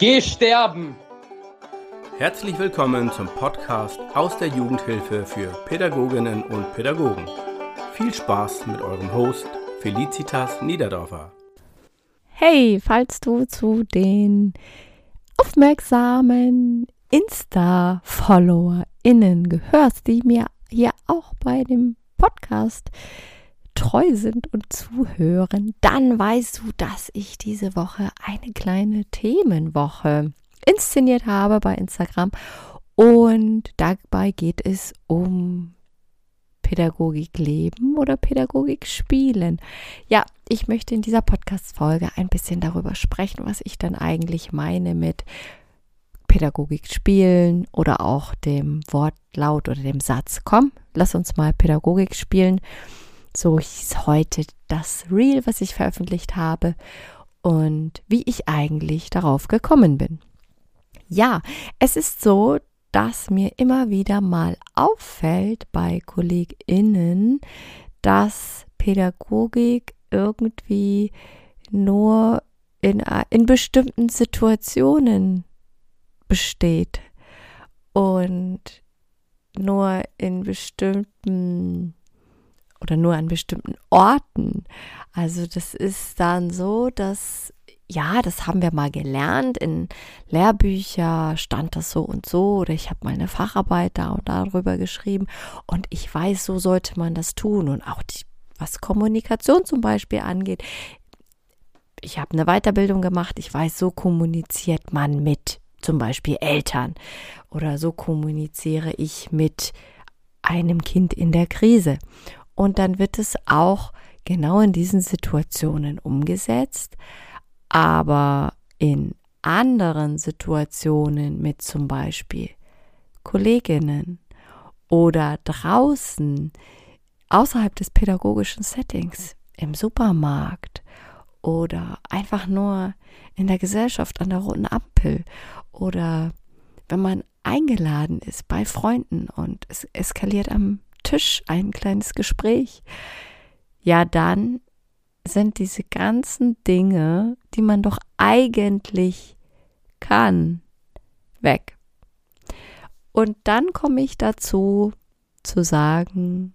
Geh sterben! Herzlich willkommen zum Podcast aus der Jugendhilfe für Pädagoginnen und Pädagogen. Viel Spaß mit eurem Host Felicitas Niederdorfer. Hey, falls du zu den aufmerksamen Insta-FollowerInnen gehörst, die mir hier auch bei dem Podcast treu sind und zuhören, dann weißt du, dass ich diese Woche eine kleine Themenwoche inszeniert habe bei Instagram. Und dabei geht es um Pädagogik leben oder Pädagogik spielen. Ja, ich möchte in dieser Podcast-Folge ein bisschen darüber sprechen, was ich dann eigentlich meine mit Pädagogik spielen oder auch dem Wortlaut oder dem Satz. Komm, lass uns mal Pädagogik spielen. So hieß heute das Reel, was ich veröffentlicht habe und wie ich eigentlich darauf gekommen bin. Ja, es ist so, dass mir immer wieder mal auffällt bei KollegInnen, dass Pädagogik irgendwie nur in, in bestimmten Situationen besteht und nur in bestimmten oder nur an bestimmten Orten. Also das ist dann so, dass ja, das haben wir mal gelernt. In Lehrbücher stand das so und so oder ich habe mal eine Facharbeit da und darüber geschrieben und ich weiß, so sollte man das tun und auch die, was Kommunikation zum Beispiel angeht. Ich habe eine Weiterbildung gemacht. Ich weiß, so kommuniziert man mit zum Beispiel Eltern oder so kommuniziere ich mit einem Kind in der Krise. Und dann wird es auch genau in diesen Situationen umgesetzt, aber in anderen Situationen mit zum Beispiel Kolleginnen oder draußen außerhalb des pädagogischen Settings im Supermarkt oder einfach nur in der Gesellschaft an der roten Ampel oder wenn man eingeladen ist bei Freunden und es eskaliert am Tisch ein kleines Gespräch, ja dann sind diese ganzen Dinge, die man doch eigentlich kann, weg. Und dann komme ich dazu zu sagen,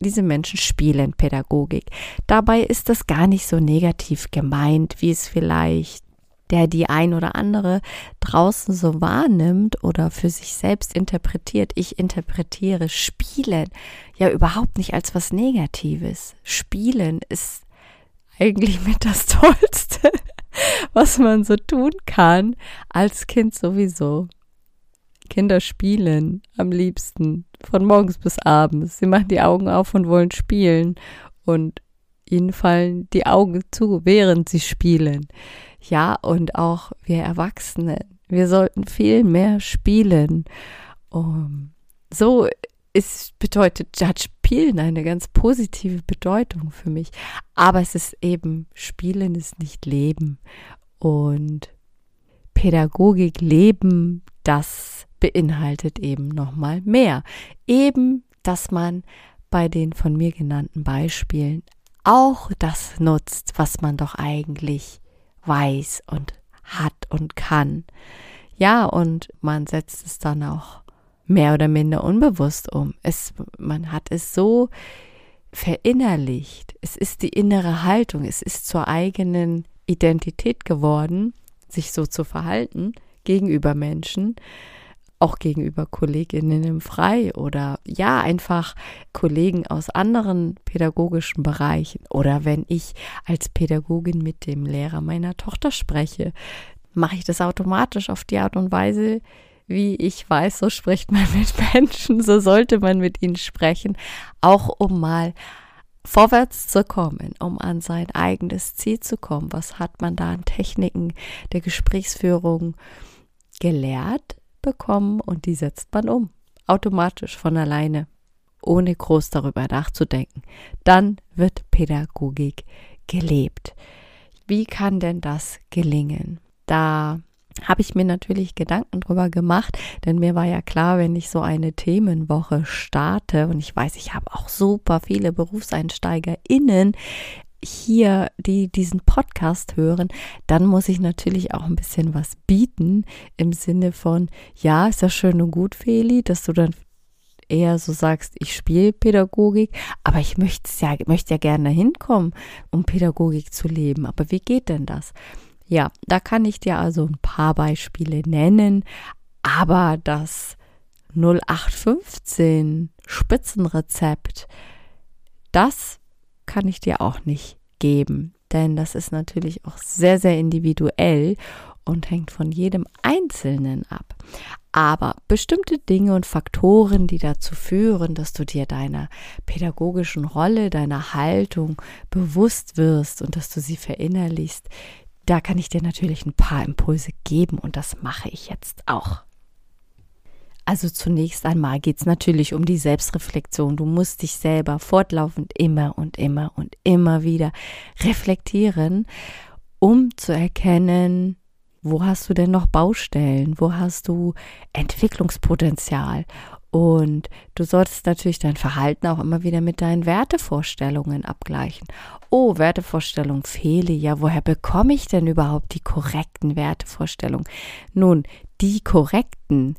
diese Menschen spielen Pädagogik. Dabei ist das gar nicht so negativ gemeint, wie es vielleicht der die ein oder andere draußen so wahrnimmt oder für sich selbst interpretiert. Ich interpretiere Spielen ja überhaupt nicht als was Negatives. Spielen ist eigentlich mit das Tollste, was man so tun kann, als Kind sowieso. Kinder spielen am liebsten von morgens bis abends. Sie machen die Augen auf und wollen spielen und ihnen fallen die Augen zu, während sie spielen. Ja, und auch wir Erwachsene, wir sollten viel mehr spielen. Um, so ist, bedeutet das Spielen eine ganz positive Bedeutung für mich. Aber es ist eben, Spielen ist nicht Leben. Und Pädagogik leben, das beinhaltet eben nochmal mehr. Eben, dass man bei den von mir genannten Beispielen auch das nutzt, was man doch eigentlich weiß und hat und kann. Ja, und man setzt es dann auch mehr oder minder unbewusst um. Es, man hat es so verinnerlicht. Es ist die innere Haltung. Es ist zur eigenen Identität geworden, sich so zu verhalten gegenüber Menschen auch gegenüber Kolleginnen im Frei oder ja, einfach Kollegen aus anderen pädagogischen Bereichen oder wenn ich als Pädagogin mit dem Lehrer meiner Tochter spreche, mache ich das automatisch auf die Art und Weise, wie ich weiß, so spricht man mit Menschen, so sollte man mit ihnen sprechen, auch um mal vorwärts zu kommen, um an sein eigenes Ziel zu kommen. Was hat man da an Techniken der Gesprächsführung gelehrt? Bekommen und die setzt man um. Automatisch von alleine, ohne groß darüber nachzudenken. Dann wird Pädagogik gelebt. Wie kann denn das gelingen? Da habe ich mir natürlich Gedanken drüber gemacht, denn mir war ja klar, wenn ich so eine Themenwoche starte und ich weiß, ich habe auch super viele BerufseinsteigerInnen hier, die diesen Podcast hören, dann muss ich natürlich auch ein bisschen was bieten im Sinne von, ja, ist ja schön und gut, Feli, dass du dann eher so sagst, ich spiele Pädagogik, aber ich möchte ja, möchte ja gerne hinkommen, um Pädagogik zu leben. Aber wie geht denn das? Ja, da kann ich dir also ein paar Beispiele nennen, aber das 0815 Spitzenrezept, das kann ich dir auch nicht geben, denn das ist natürlich auch sehr, sehr individuell und hängt von jedem Einzelnen ab. Aber bestimmte Dinge und Faktoren, die dazu führen, dass du dir deiner pädagogischen Rolle, deiner Haltung bewusst wirst und dass du sie verinnerlichst, da kann ich dir natürlich ein paar Impulse geben und das mache ich jetzt auch. Also zunächst einmal geht es natürlich um die Selbstreflexion. Du musst dich selber fortlaufend immer und immer und immer wieder reflektieren, um zu erkennen, wo hast du denn noch Baustellen, wo hast du Entwicklungspotenzial. Und du solltest natürlich dein Verhalten auch immer wieder mit deinen Wertevorstellungen abgleichen. Oh, Wertevorstellung fehle. Ja, woher bekomme ich denn überhaupt die korrekten Wertevorstellungen? Nun, die korrekten,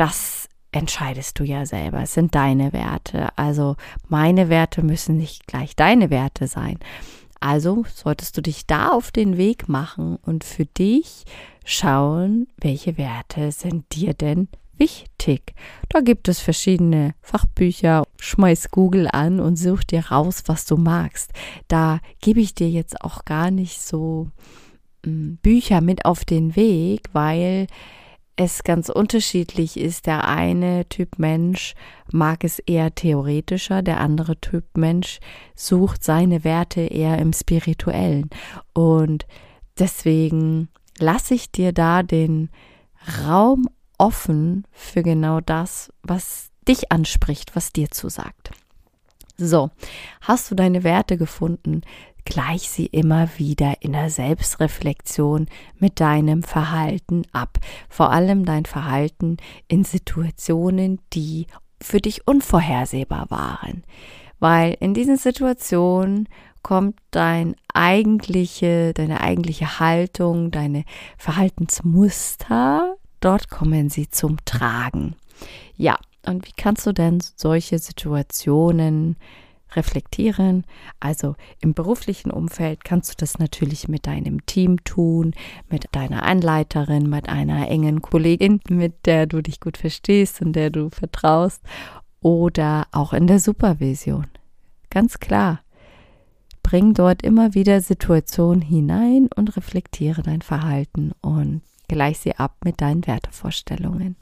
das entscheidest du ja selber. Es sind deine Werte. Also meine Werte müssen nicht gleich deine Werte sein. Also solltest du dich da auf den Weg machen und für dich schauen, welche Werte sind dir denn wichtig. Da gibt es verschiedene Fachbücher. Schmeiß Google an und such dir raus, was du magst. Da gebe ich dir jetzt auch gar nicht so hm, Bücher mit auf den Weg, weil es ganz unterschiedlich ist. Der eine Typ Mensch mag es eher theoretischer, der andere Typ Mensch sucht seine Werte eher im spirituellen. Und deswegen lasse ich dir da den Raum offen für genau das, was dich anspricht, was dir zusagt. So, hast du deine Werte gefunden, gleich sie immer wieder in der Selbstreflexion mit deinem Verhalten ab. Vor allem dein Verhalten in Situationen, die für dich unvorhersehbar waren. Weil in diesen Situationen kommt dein eigentliche, deine eigentliche Haltung, deine Verhaltensmuster, dort kommen sie zum Tragen. Ja, und wie kannst du denn solche Situationen reflektieren. Also im beruflichen Umfeld kannst du das natürlich mit deinem Team tun, mit deiner Anleiterin, mit einer engen Kollegin, mit der du dich gut verstehst und der du vertraust oder auch in der Supervision. Ganz klar. Bring dort immer wieder Situationen hinein und reflektiere dein Verhalten und gleich sie ab mit deinen Wertevorstellungen.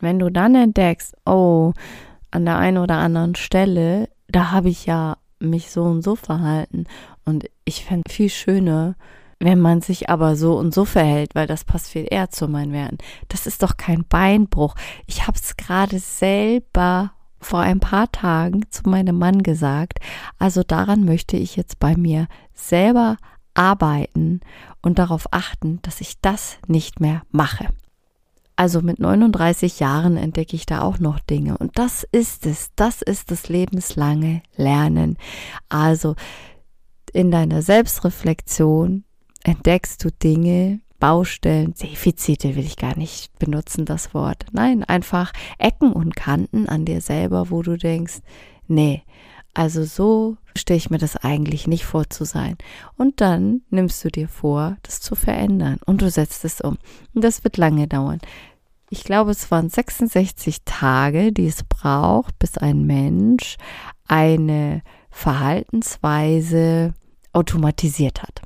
Wenn du dann entdeckst, oh, an der einen oder anderen Stelle da habe ich ja mich so und so verhalten. Und ich fände viel schöner, wenn man sich aber so und so verhält, weil das passt viel eher zu meinen Werten. Das ist doch kein Beinbruch. Ich habe es gerade selber vor ein paar Tagen zu meinem Mann gesagt. Also daran möchte ich jetzt bei mir selber arbeiten und darauf achten, dass ich das nicht mehr mache. Also mit 39 Jahren entdecke ich da auch noch Dinge. Und das ist es. Das ist das lebenslange Lernen. Also in deiner Selbstreflexion entdeckst du Dinge, Baustellen, Defizite will ich gar nicht benutzen, das Wort. Nein, einfach Ecken und Kanten an dir selber, wo du denkst, nee, also so stelle ich mir das eigentlich nicht vor zu sein. Und dann nimmst du dir vor, das zu verändern und du setzt es um. Und das wird lange dauern. Ich glaube, es waren 66 Tage, die es braucht, bis ein Mensch eine Verhaltensweise automatisiert hat.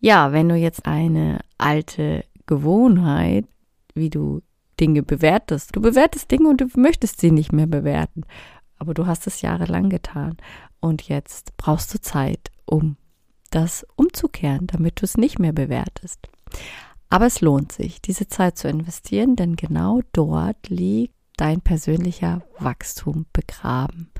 Ja, wenn du jetzt eine alte Gewohnheit, wie du Dinge bewertest, du bewertest Dinge und du möchtest sie nicht mehr bewerten aber du hast es jahrelang getan und jetzt brauchst du Zeit, um das umzukehren, damit du es nicht mehr bewertest. Aber es lohnt sich, diese Zeit zu investieren, denn genau dort liegt dein persönlicher Wachstum begraben.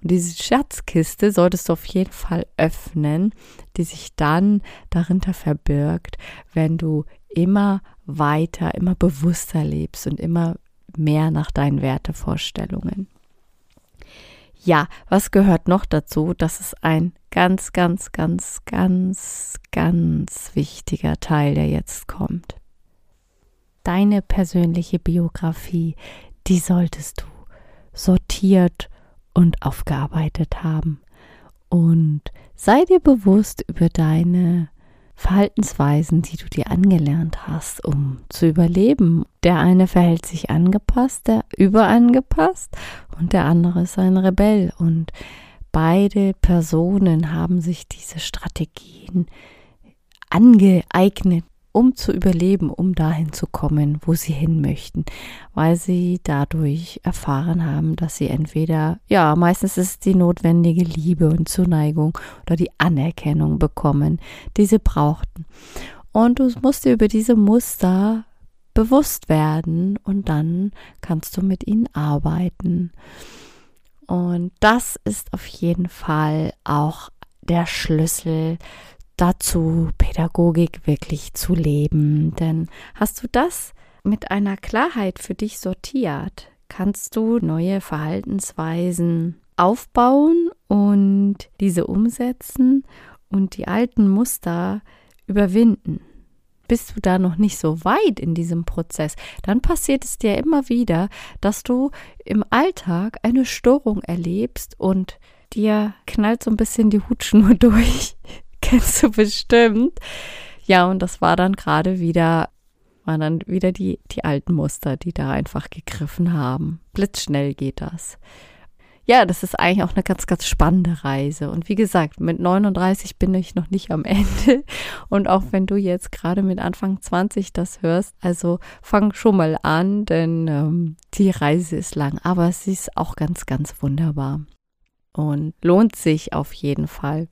Und diese Schatzkiste solltest du auf jeden Fall öffnen, die sich dann darunter verbirgt, wenn du immer weiter, immer bewusster lebst und immer mehr nach deinen Wertevorstellungen. Ja, was gehört noch dazu? Das ist ein ganz, ganz, ganz, ganz, ganz wichtiger Teil, der jetzt kommt. Deine persönliche Biografie, die solltest du sortiert und aufgearbeitet haben. Und sei dir bewusst über deine Verhaltensweisen, die du dir angelernt hast, um zu überleben. Der eine verhält sich angepasst, der überangepasst und der andere ist ein Rebell. Und beide Personen haben sich diese Strategien angeeignet, um zu überleben, um dahin zu kommen, wo sie hin möchten, weil sie dadurch erfahren haben, dass sie entweder, ja, meistens ist die notwendige Liebe und Zuneigung oder die Anerkennung bekommen, die sie brauchten. Und du musst dir über diese Muster bewusst werden und dann kannst du mit ihnen arbeiten. Und das ist auf jeden Fall auch der Schlüssel dazu, Pädagogik wirklich zu leben. Denn hast du das mit einer Klarheit für dich sortiert, kannst du neue Verhaltensweisen aufbauen und diese umsetzen und die alten Muster überwinden. Bist du da noch nicht so weit in diesem Prozess, dann passiert es dir immer wieder, dass du im Alltag eine Störung erlebst und dir knallt so ein bisschen die Hutschnur durch kennst du bestimmt. Ja, und das war dann gerade wieder, waren dann wieder die, die alten Muster, die da einfach gegriffen haben. Blitzschnell geht das. Ja, das ist eigentlich auch eine ganz, ganz spannende Reise. Und wie gesagt, mit 39 bin ich noch nicht am Ende. Und auch wenn du jetzt gerade mit Anfang 20 das hörst, also fang schon mal an, denn ähm, die Reise ist lang. Aber sie ist auch ganz, ganz wunderbar und lohnt sich auf jeden Fall.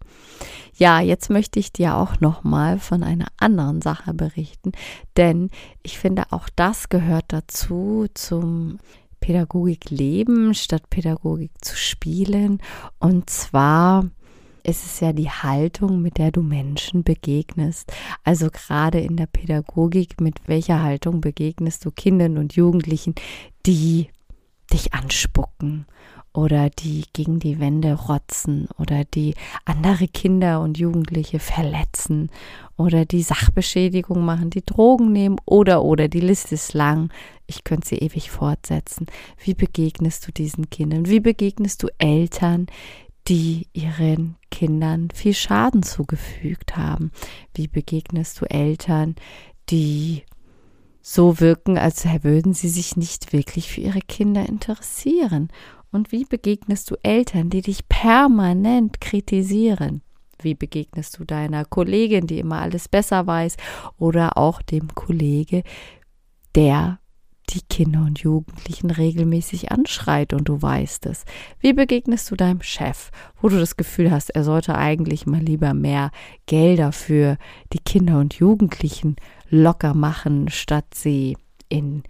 Ja, jetzt möchte ich dir auch noch mal von einer anderen Sache berichten, denn ich finde auch das gehört dazu zum Pädagogik leben statt Pädagogik zu spielen und zwar ist es ja die Haltung, mit der du Menschen begegnest. Also gerade in der Pädagogik, mit welcher Haltung begegnest du Kindern und Jugendlichen, die dich anspucken oder die gegen die Wände rotzen oder die andere Kinder und Jugendliche verletzen oder die Sachbeschädigung machen, die Drogen nehmen oder oder die Liste ist lang. Ich könnte sie ewig fortsetzen. Wie begegnest du diesen Kindern? Wie begegnest du Eltern, die ihren Kindern viel Schaden zugefügt haben? Wie begegnest du Eltern, die so wirken, als würden sie sich nicht wirklich für ihre Kinder interessieren und wie begegnest du Eltern, die dich permanent kritisieren? Wie begegnest du deiner Kollegin, die immer alles besser weiß, oder auch dem Kollege, der die Kinder und Jugendlichen regelmäßig anschreit und du weißt es? Wie begegnest du deinem Chef, wo du das Gefühl hast, er sollte eigentlich mal lieber mehr Gelder für die Kinder und Jugendlichen locker machen, statt sie in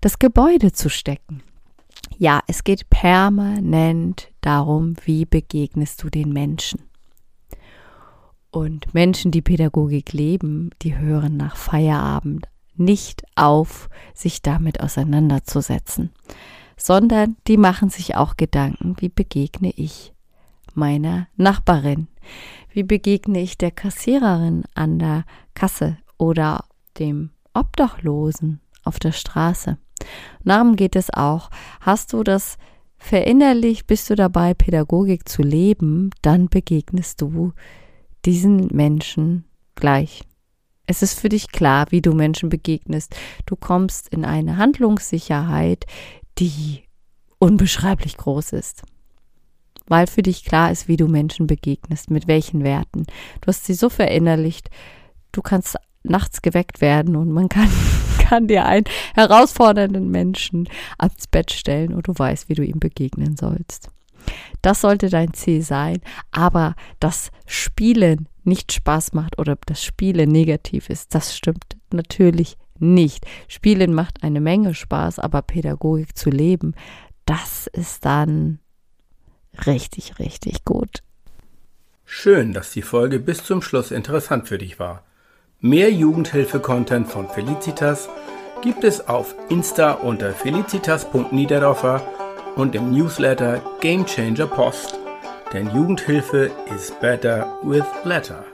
das Gebäude zu stecken? Ja, es geht permanent darum, wie begegnest du den Menschen. Und Menschen, die Pädagogik leben, die hören nach Feierabend nicht auf, sich damit auseinanderzusetzen, sondern die machen sich auch Gedanken, wie begegne ich meiner Nachbarin, wie begegne ich der Kassiererin an der Kasse oder dem Obdachlosen auf der Straße. Darum geht es auch. Hast du das verinnerlicht, bist du dabei, Pädagogik zu leben, dann begegnest du diesen Menschen gleich. Es ist für dich klar, wie du Menschen begegnest. Du kommst in eine Handlungssicherheit, die unbeschreiblich groß ist. Weil für dich klar ist, wie du Menschen begegnest, mit welchen Werten. Du hast sie so verinnerlicht, du kannst nachts geweckt werden und man kann kann dir einen herausfordernden Menschen ans Bett stellen und du weißt, wie du ihm begegnen sollst. Das sollte dein Ziel sein, aber das Spielen nicht Spaß macht oder das Spielen negativ ist, das stimmt natürlich nicht. Spielen macht eine Menge Spaß, aber Pädagogik zu leben, das ist dann richtig, richtig gut. Schön, dass die Folge bis zum Schluss interessant für dich war. Mehr Jugendhilfe-Content von Felicitas gibt es auf Insta unter felicitas.niederdorfer und dem Newsletter Game Changer Post. Denn Jugendhilfe is better with letter.